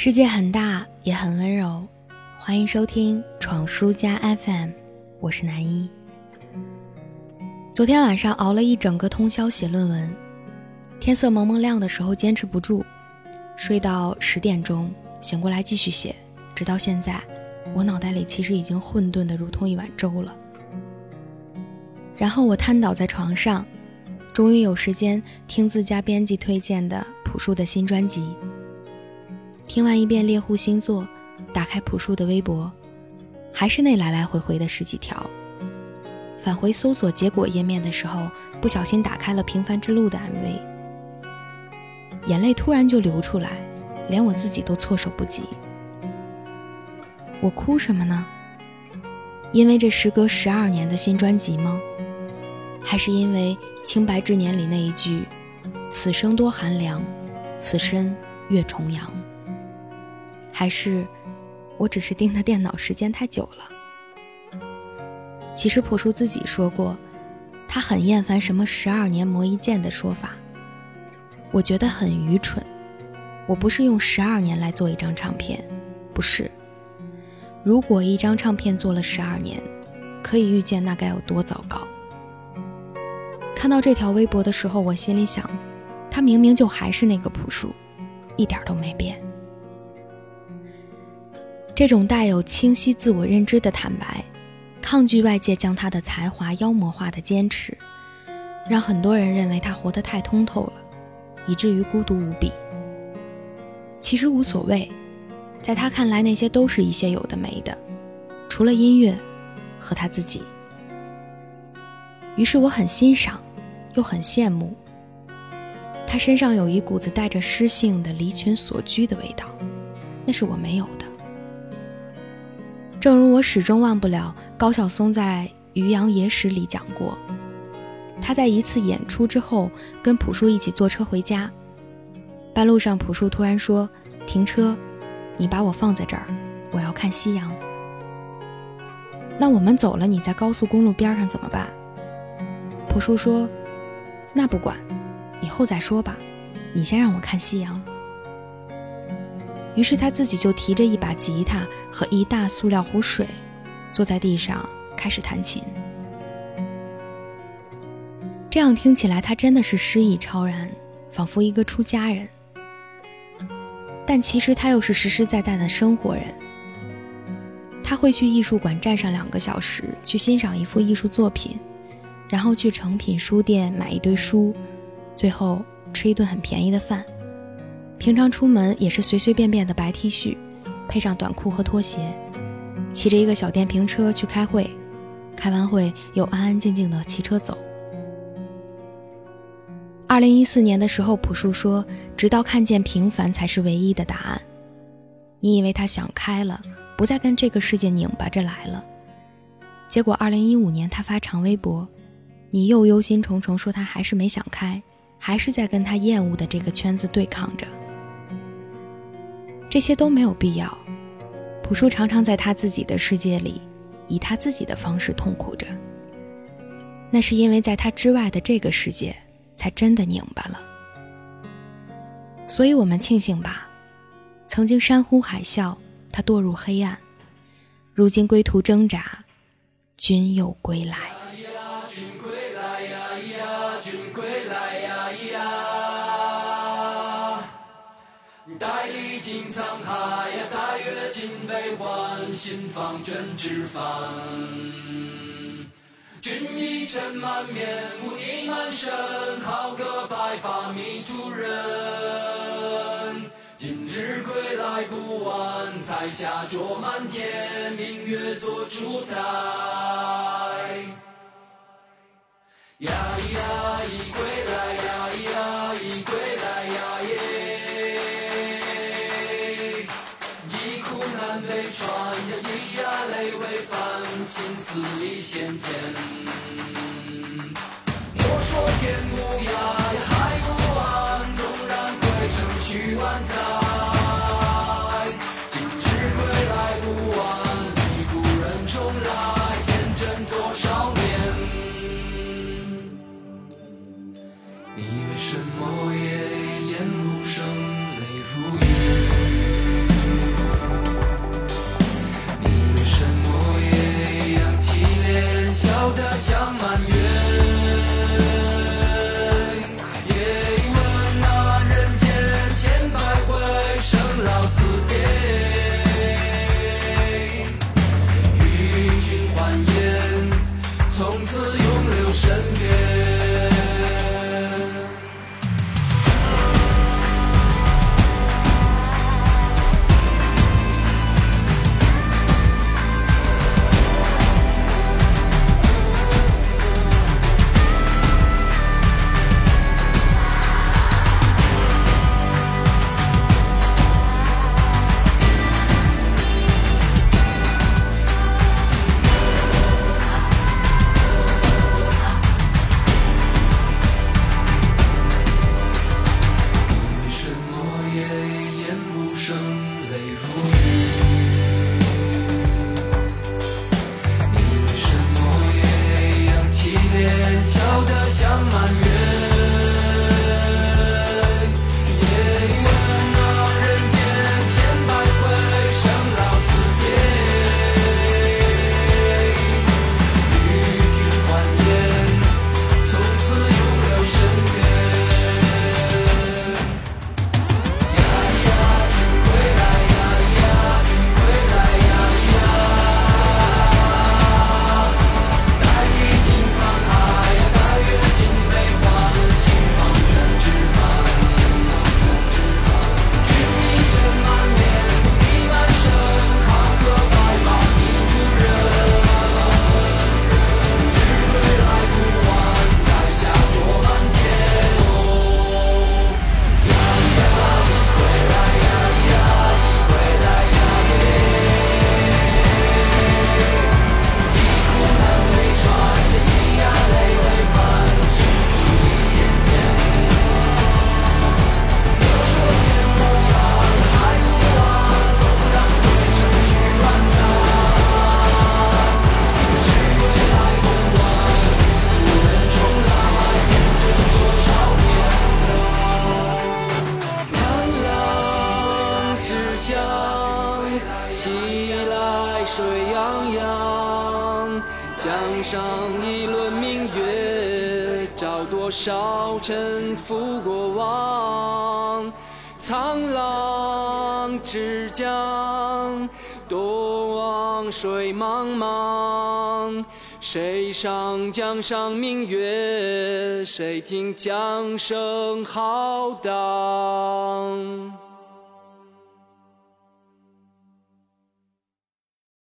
世界很大，也很温柔。欢迎收听闯书家 FM，我是南一。昨天晚上熬了一整个通宵写论文，天色蒙蒙亮的时候坚持不住，睡到十点钟，醒过来继续写，直到现在，我脑袋里其实已经混沌的如同一碗粥了。然后我瘫倒在床上，终于有时间听自家编辑推荐的朴树的新专辑。听完一遍猎户星座，打开朴树的微博，还是那来来回回的十几条。返回搜索结果页面的时候，不小心打开了《平凡之路》的 MV，眼泪突然就流出来，连我自己都措手不及。我哭什么呢？因为这时隔十二年的新专辑吗？还是因为《清白之年》里那一句“此生多寒凉，此身越重阳”？还是，我只是盯他电脑时间太久了。其实朴树自己说过，他很厌烦什么“十二年磨一剑”的说法。我觉得很愚蠢。我不是用十二年来做一张唱片，不是。如果一张唱片做了十二年，可以预见那该有多糟糕。看到这条微博的时候，我心里想，他明明就还是那个朴树，一点都没变。这种带有清晰自我认知的坦白，抗拒外界将他的才华妖魔化的坚持，让很多人认为他活得太通透了，以至于孤独无比。其实无所谓，在他看来，那些都是一些有的没的，除了音乐和他自己。于是我很欣赏，又很羡慕。他身上有一股子带着诗性的离群所居的味道，那是我没有的。正如我始终忘不了高晓松在《渔阳野史》里讲过，他在一次演出之后跟朴树一起坐车回家，半路上朴树突然说：“停车，你把我放在这儿，我要看夕阳。”那我们走了，你在高速公路边上怎么办？朴树说：“那不管，以后再说吧，你先让我看夕阳。”于是他自己就提着一把吉他和一大塑料壶水，坐在地上开始弹琴。这样听起来，他真的是诗意超然，仿佛一个出家人。但其实他又是实实在在的生活人。他会去艺术馆站上两个小时，去欣赏一幅艺术作品，然后去诚品书店买一堆书，最后吃一顿很便宜的饭。平常出门也是随随便便的白 T 恤，配上短裤和拖鞋，骑着一个小电瓶车去开会，开完会又安安静静的骑车走。二零一四年的时候，朴树说：“直到看见平凡才是唯一的答案。”你以为他想开了，不再跟这个世界拧巴着来了，结果二零一五年他发长微博，你又忧心忡忡说他还是没想开，还是在跟他厌恶的这个圈子对抗着。这些都没有必要。朴树常常在他自己的世界里，以他自己的方式痛苦着。那是因为在他之外的这个世界，才真的拧巴了。所以我们庆幸吧，曾经山呼海啸，他堕入黑暗，如今归途挣扎，君又归来。呀，大月尽悲欢，心房卷纸帆。君衣尘满面，污泥满身，好个白发迷途人。今日归来不晚，彩霞灼满天，明月做烛台。呀咿呀，咿归来呀，穿呀咿呀泪未干，心思已显见。莫说天无涯呀海无岸，纵然归程须万载。水泱泱，江上一轮明月，照多少沉浮过往。沧浪之江，东望水茫茫。谁上江上明月？谁听江声浩荡？